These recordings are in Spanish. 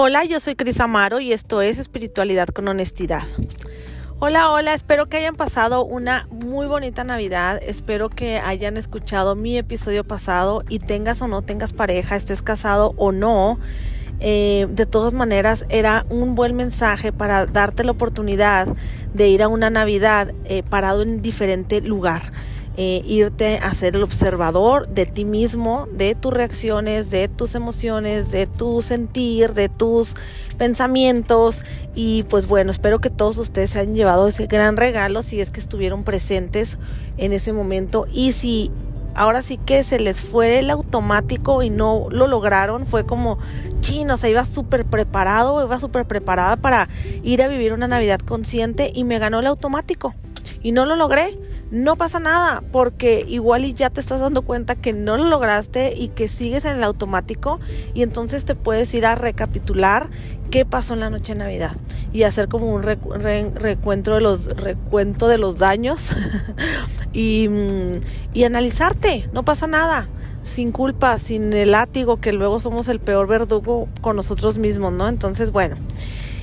Hola, yo soy Cris Amaro y esto es Espiritualidad con Honestidad. Hola, hola, espero que hayan pasado una muy bonita Navidad, espero que hayan escuchado mi episodio pasado y tengas o no tengas pareja, estés casado o no. Eh, de todas maneras, era un buen mensaje para darte la oportunidad de ir a una Navidad eh, parado en diferente lugar eh, irte a ser el observador de ti mismo, de tus reacciones, de tus emociones, de tu sentir, de tus pensamientos. Y pues bueno, espero que todos ustedes se hayan llevado ese gran regalo si es que estuvieron presentes en ese momento. Y si ahora sí que se les fue el automático y no lo lograron, fue como chino, o sea, iba súper preparado, iba súper preparada para ir a vivir una Navidad consciente y me ganó el automático y no lo logré no pasa nada, porque igual y ya te estás dando cuenta que no lo lograste y que sigues en el automático y entonces te puedes ir a recapitular qué pasó en la noche de Navidad y hacer como un recuento de los recuento de los daños y, mm, y analizarte, no pasa nada sin culpa, sin el látigo, que luego somos el peor verdugo con nosotros mismos, ¿no? Entonces, bueno.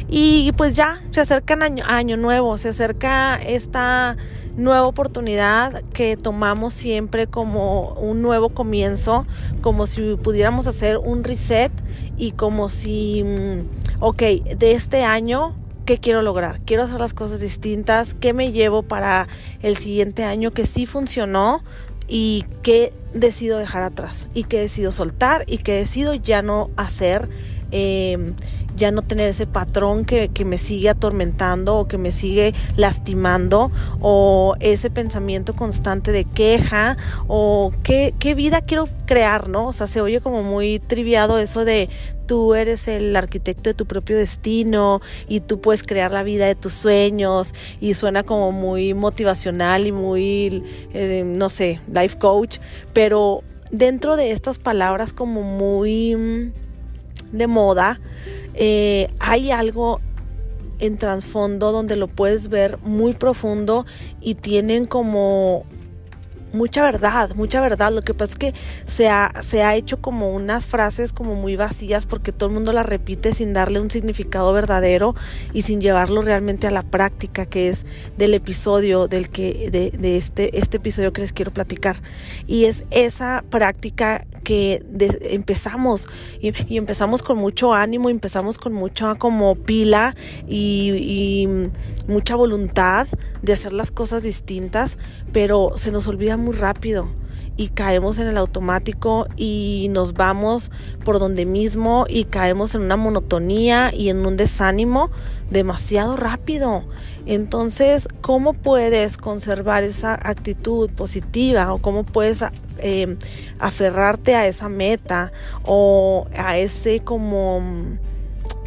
Y pues ya, se acerca año, año nuevo, se acerca esta nueva oportunidad que tomamos siempre como un nuevo comienzo, como si pudiéramos hacer un reset y como si, mm, ok, de este año, ¿qué quiero lograr? Quiero hacer las cosas distintas, ¿qué me llevo para el siguiente año que sí funcionó? y qué decido dejar atrás y qué decido soltar y qué decido ya no hacer eh, ya no tener ese patrón que, me sigue atormentando o que me sigue lastimando o ese pensamiento constante de queja o qué, qué vida quiero crear, ¿no? O sea, se oye como muy triviado eso de tú eres el arquitecto de tu propio destino y tú puedes crear la vida de tus sueños y suena como muy motivacional y muy, eh, no sé, life coach, pero dentro de estas palabras como muy mm, de moda, eh, hay algo en trasfondo donde lo puedes ver muy profundo y tienen como mucha verdad, mucha verdad. Lo que pasa es que se ha, se ha hecho como unas frases como muy vacías porque todo el mundo las repite sin darle un significado verdadero y sin llevarlo realmente a la práctica que es del episodio del que de, de este, este episodio que les quiero platicar. Y es esa práctica que empezamos y, empezamos con mucho ánimo, empezamos con mucha como pila y, y mucha voluntad de hacer las cosas distintas, pero se nos olvida muy rápido y caemos en el automático y nos vamos por donde mismo y caemos en una monotonía y en un desánimo demasiado rápido. Entonces, ¿cómo puedes conservar esa actitud positiva o cómo puedes eh, aferrarte a esa meta o a ese como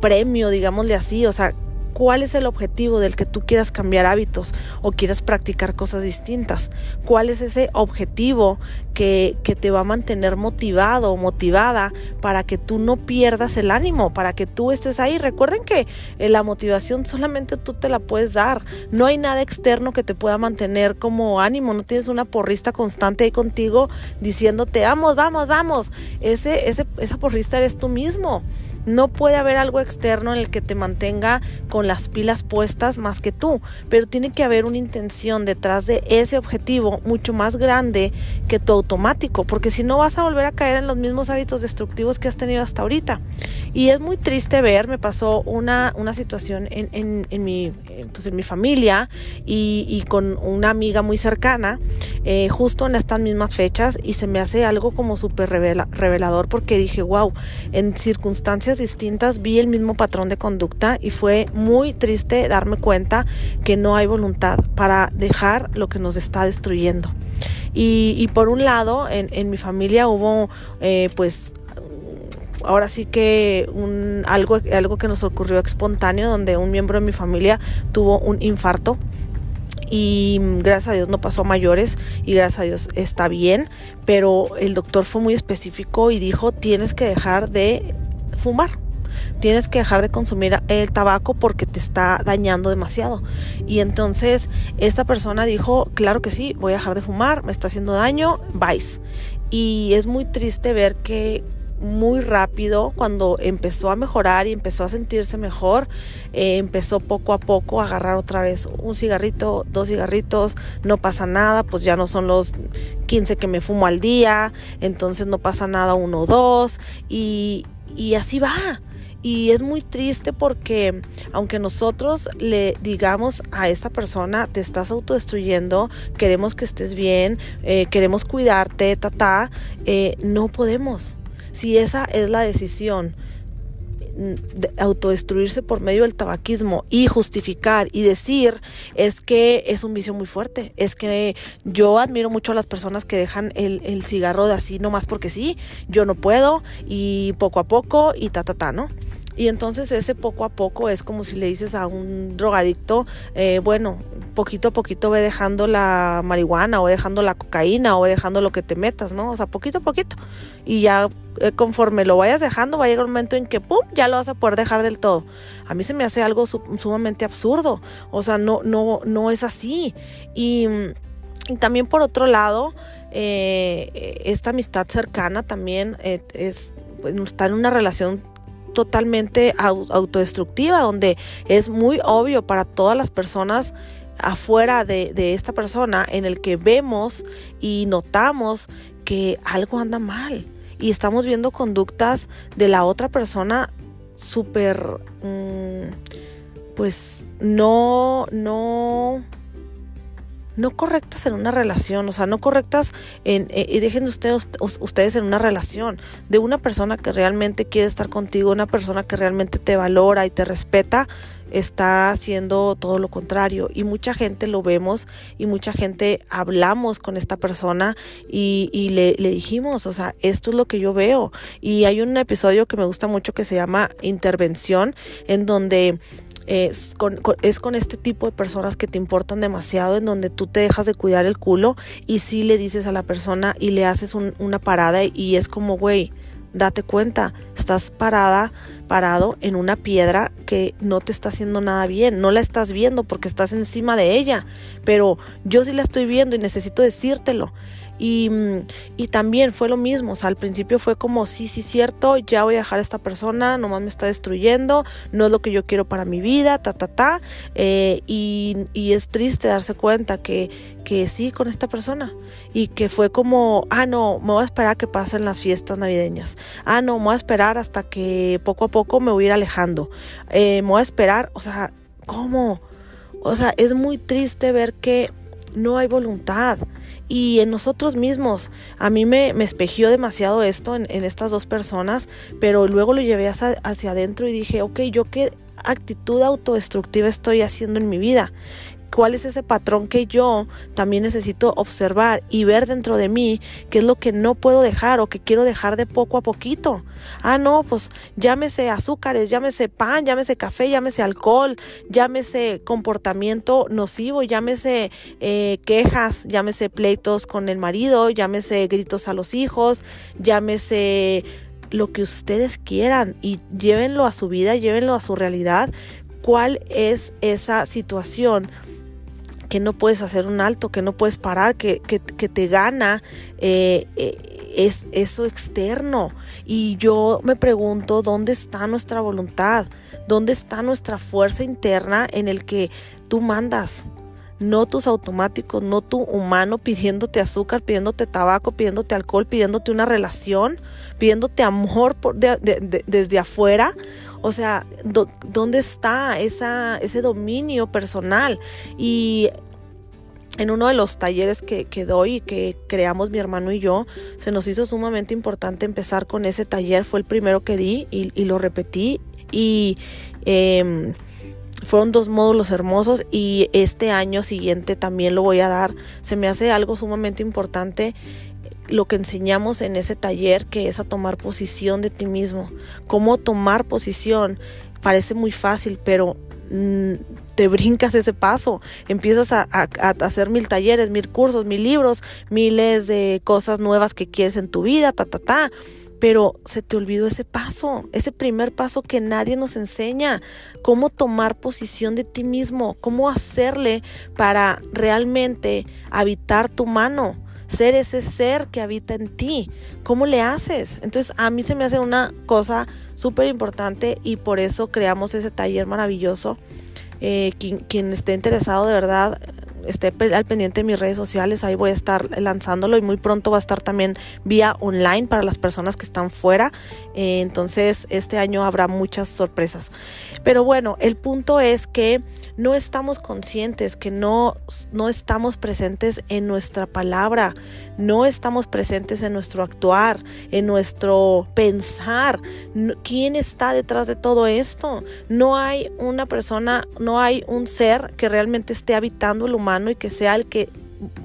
premio, digámosle así? O sea, cuál es el objetivo del que tú quieras cambiar hábitos o quieras practicar cosas distintas. ¿Cuál es ese objetivo que, que te va a mantener motivado o motivada para que tú no pierdas el ánimo, para que tú estés ahí? Recuerden que eh, la motivación solamente tú te la puedes dar. No hay nada externo que te pueda mantener como ánimo. No tienes una porrista constante ahí contigo diciéndote, vamos, vamos, vamos. Ese, ese, esa porrista eres tú mismo. No puede haber algo externo en el que te mantenga con las pilas puestas más que tú, pero tiene que haber una intención detrás de ese objetivo mucho más grande que tu automático, porque si no vas a volver a caer en los mismos hábitos destructivos que has tenido hasta ahorita. Y es muy triste ver, me pasó una, una situación en, en, mi, eh, pues en mi familia y, con una amiga muy cercana, eh, justo en estas mismas fechas, y se me hace algo como súper revelador porque dije, wow, en circunstancias distintas vi el mismo patrón de conducta y fue muy triste darme cuenta que no hay voluntad para dejar lo que nos está destruyendo. Y, por un lado, en, mi familia hubo eh, pues ahora sí que un, algo, algo que nos ocurrió espontáneo, donde un miembro de mi familia tuvo un infarto y gracias a Dios no pasó a mayores y gracias a Dios está bien, pero el doctor fue muy específico y dijo tienes que dejar de fumar. Tienes que dejar de consumir el tabaco porque te está dañando demasiado. Y entonces esta persona dijo, claro que sí, voy a dejar de fumar, me está haciendo daño, vais. Y es muy triste ver que muy rápido cuando empezó a mejorar y empezó a sentirse mejor, eh, empezó poco a poco a agarrar otra vez un cigarrito, dos cigarritos, no pasa nada, pues ya no son los 15 que me fumo al día, entonces no pasa nada uno o dos y, y así va. Y es muy triste porque aunque nosotros le digamos a esta persona, te estás autodestruyendo, queremos que estés bien, eh, queremos cuidarte, ta, ta, eh, no podemos. Si esa es la decisión de autodestruirse por medio del tabaquismo y justificar y decir es que es un vicio muy fuerte. Es que yo admiro mucho a las personas que dejan el, el cigarro de así nomás porque sí, yo no puedo y poco a poco y ta, ta, ta, ¿no? Y entonces ese poco a poco es como si le dices a un drogadicto, eh, bueno, poquito a poquito ve dejando la marihuana o dejando la cocaína o dejando lo que te metas, ¿no? O sea, poquito a poquito. Y ya eh, conforme lo vayas dejando, va a llegar un momento en que, ¡pum!, ya lo vas a poder dejar del todo. A mí se me hace algo sumamente absurdo. O sea, no, no, no es así. Y, también por otro lado, eh, esta amistad cercana también es, pues, está en una relación totalmente autodestructiva, donde es muy obvio para todas las personas afuera de, esta persona en el que vemos y notamos que algo anda mal. Y estamos viendo conductas de la otra persona súper mm, pues no no no correctas en una relación, o sea, no correctas en, eh, y dejen ustedes, ustedes en una relación de una persona que realmente quiere estar contigo, una persona que realmente te valora y te respeta, está haciendo todo lo contrario. Y mucha gente lo vemos y mucha gente hablamos con esta persona y, y le, le, dijimos, o sea, esto es lo que yo veo. Y hay un episodio que me gusta mucho que se llama Intervención en donde es con, es con este tipo de personas que te importan demasiado, en donde tú te dejas de cuidar el culo y sí le dices a la persona y le haces una parada y es como, güey, date cuenta, estás parada, parado en una piedra que no te está haciendo nada bien, no la estás viendo porque estás encima de ella, pero yo sí la estoy viendo y necesito decírtelo. Y, y, también fue lo mismo, o sea, al principio fue como, sí, sí, cierto, ya voy a dejar a esta persona, nomás me está destruyendo, no es lo que yo quiero para mi vida, ta, ta, ta. Eh, y, y, es triste darse cuenta que, que sí con esta persona y que fue como, ah, no, me voy a esperar a que pasen las fiestas navideñas, ah, no, me voy a esperar hasta que poco a poco me voy a ir alejando, eh, me voy a esperar, o sea, ¿cómo? O sea, es muy triste ver que no hay voluntad y en nosotros mismos. A mí me, me espejió demasiado esto en, estas dos personas, pero luego lo llevé hacia, hacia adentro y dije, ok, yo qué actitud autodestructiva estoy haciendo en mi vida cuál es ese patrón que yo también necesito observar y ver dentro de mí qué es lo que no puedo dejar o que quiero dejar de poco a poquito. Ah, no, pues llámese azúcares, llámese pan, llámese café, llámese alcohol, llámese comportamiento nocivo, llámese eh, quejas, llámese pleitos con el marido, llámese gritos a los hijos, llámese lo que ustedes quieran y llévenlo a su vida, llévenlo a su realidad. ¿Cuál es esa situación que no puedes hacer un alto, que no puedes parar, que, que, te gana eh, eh, es eso externo. Y yo me pregunto, ¿dónde está nuestra voluntad? ¿Dónde está nuestra fuerza interna en el que tú mandas? No tus automáticos, no tu humano pidiéndote azúcar, pidiéndote tabaco, pidiéndote alcohol, pidiéndote una relación, pidiéndote amor desde afuera. O sea, ¿dónde está esa, ese dominio personal? Y en uno de los talleres que, que, doy y que creamos mi hermano y yo, se nos hizo sumamente importante empezar con ese taller. Fue el primero que di y, lo repetí. Y em, fueron dos módulos hermosos y este año siguiente también lo voy a dar. Se me hace algo sumamente importante lo que enseñamos en ese taller, que es a tomar posición de ti mismo. Cómo tomar posición parece muy fácil, pero mm, te brincas ese paso, empiezas a, hacer mil talleres, mil cursos, mil libros, miles de cosas nuevas que quieres en tu vida, ta, ta, ta. Pero se te olvidó ese paso, ese primer paso que nadie nos enseña, cómo tomar posición de ti mismo, cómo hacerle para realmente habitar tu mano ser ese ser que habita en ti. ¿Cómo le haces? Entonces a mí se me hace una cosa súper importante y por eso creamos ese taller maravilloso. Eh, quien, quien esté interesado de verdad, esté al pendiente de mis redes sociales, ahí voy a estar lanzándolo y muy pronto va a estar también vía online para las personas que están fuera. Eh, entonces este año habrá muchas sorpresas. Pero bueno, el punto es que no estamos conscientes, que no, no estamos presentes en nuestra palabra, no estamos presentes en nuestro actuar, en nuestro pensar. ¿Quién está detrás de todo esto? No hay una persona, no hay un ser que realmente esté habitando el humano y que sea el que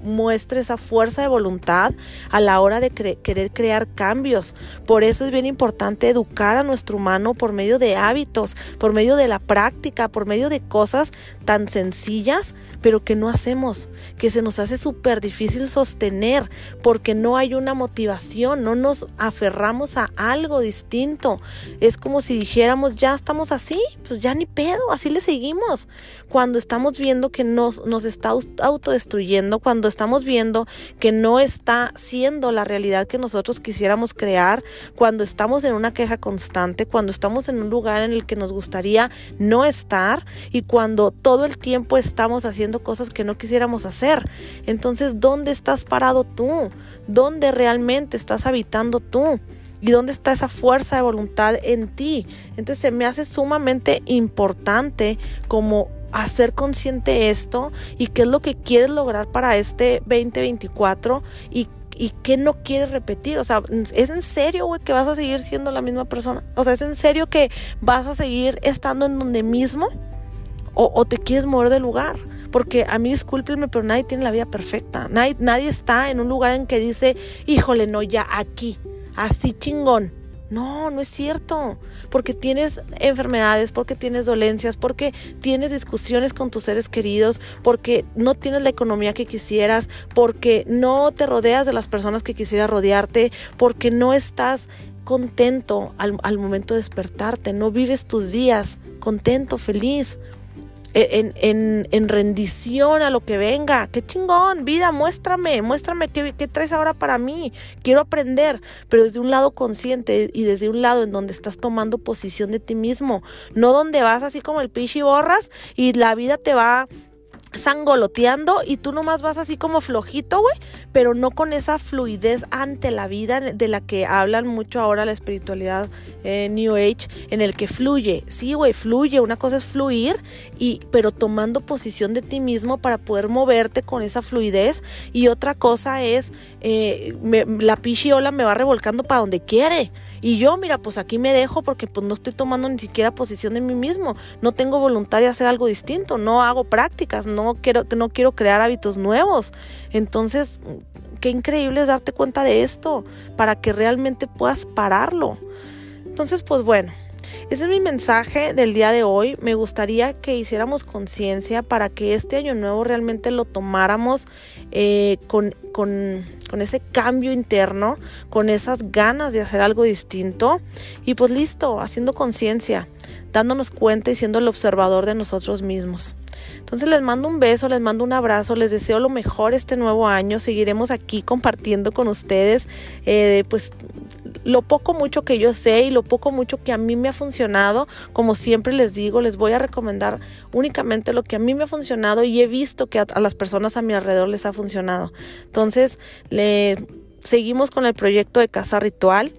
muestre esa fuerza de voluntad a la hora de querer crear cambios. Por eso es bien importante educar a nuestro humano por medio de hábitos, por medio de la práctica, por medio de cosas tan sencillas, pero que no hacemos, que se nos hace súper difícil sostener porque no hay una motivación, no nos aferramos a algo distinto. Es como si dijéramos, ya estamos así, pues ya ni pedo, así le seguimos. Cuando estamos viendo que nos, nos está autodestruyendo, cuando estamos viendo que no está siendo la realidad que nosotros quisiéramos crear, cuando estamos en una queja constante, cuando estamos en un lugar en el que nos gustaría no estar y cuando todo el tiempo estamos haciendo cosas que no quisiéramos hacer. Entonces, ¿dónde estás parado tú? ¿Dónde realmente estás habitando tú? ¿Y dónde está esa fuerza de voluntad en ti? Entonces se me hace sumamente importante como hacer consciente esto y qué es lo que quieres lograr para este 2024 y y qué no quieres repetir. O sea, ¿es en serio, güey, que vas a seguir siendo la misma persona? O sea, ¿es en serio que vas a seguir estando en donde mismo? ¿O, te quieres mover del lugar? Porque a mí, discúlpenme, pero nadie tiene la vida perfecta. Nadie, nadie está en un lugar en que dice, híjole, no, ya aquí, así chingón. No, no es cierto. Porque tienes enfermedades, porque tienes dolencias, porque tienes discusiones con tus seres queridos, porque no tienes la economía que quisieras, porque no te rodeas de las personas que quisieras rodearte, porque no estás contento al, al momento de despertarte, no vives tus días contento, feliz en, en, en, rendición a lo que venga. Qué chingón, vida, muéstrame, muéstrame qué, qué, traes ahora para mí. Quiero aprender, pero desde un lado consciente y desde un lado en donde estás tomando posición de ti mismo, no donde vas así como el pichi borras y la vida te va sangoloteando y tú nomás vas así como flojito, güey, pero no con esa fluidez ante la vida de la que hablan mucho ahora la espiritualidad eh, New Age, en el que fluye. Sí, güey, fluye. Una cosa es fluir, y, pero tomando posición de ti mismo para poder moverte con esa fluidez. Y otra cosa es, eh, la pichiola me va revolcando para donde quiere. Y yo, mira, pues aquí me dejo porque pues no estoy tomando ni siquiera posición de mí mismo. No tengo voluntad de hacer algo distinto. No hago prácticas. No quiero, no quiero crear hábitos nuevos. Entonces, qué increíble es darte cuenta de esto para que realmente puedas pararlo. Entonces, pues bueno, ese es mi mensaje del día de hoy. Me gustaría que hiciéramos conciencia para que este año nuevo realmente lo tomáramos eh, con, con, con, ese cambio interno, con esas ganas de hacer algo distinto. Y pues listo, haciendo conciencia, dándonos cuenta y siendo el observador de nosotros mismos. Entonces les mando un beso, les mando un abrazo, les deseo lo mejor este nuevo año. Seguiremos aquí compartiendo con ustedes, eh, pues lo poco mucho que yo sé y lo poco mucho que a mí me ha funcionado, como siempre les digo, les voy a recomendar únicamente lo que a mí me ha funcionado y he visto que a, las personas a mi alrededor les ha funcionado. Entonces, le seguimos con el proyecto de Casa Ritual.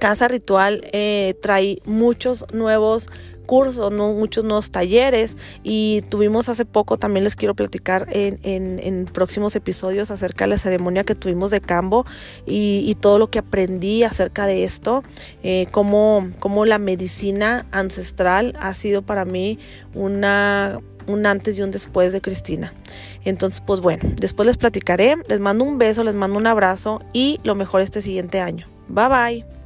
Casa Ritual eh, trae muchos nuevos cursos, ¿no? muchos nuevos talleres y tuvimos hace poco, también les quiero platicar en, en, próximos episodios acerca de la ceremonia que tuvimos de Cambo y, todo lo que aprendí acerca de esto, eh, cómo, cómo la medicina ancestral ha sido para mí una un antes y un después de Cristina. Entonces, pues bueno, después les platicaré, les mando un beso, les mando un abrazo y lo mejor este siguiente año. Bye bye.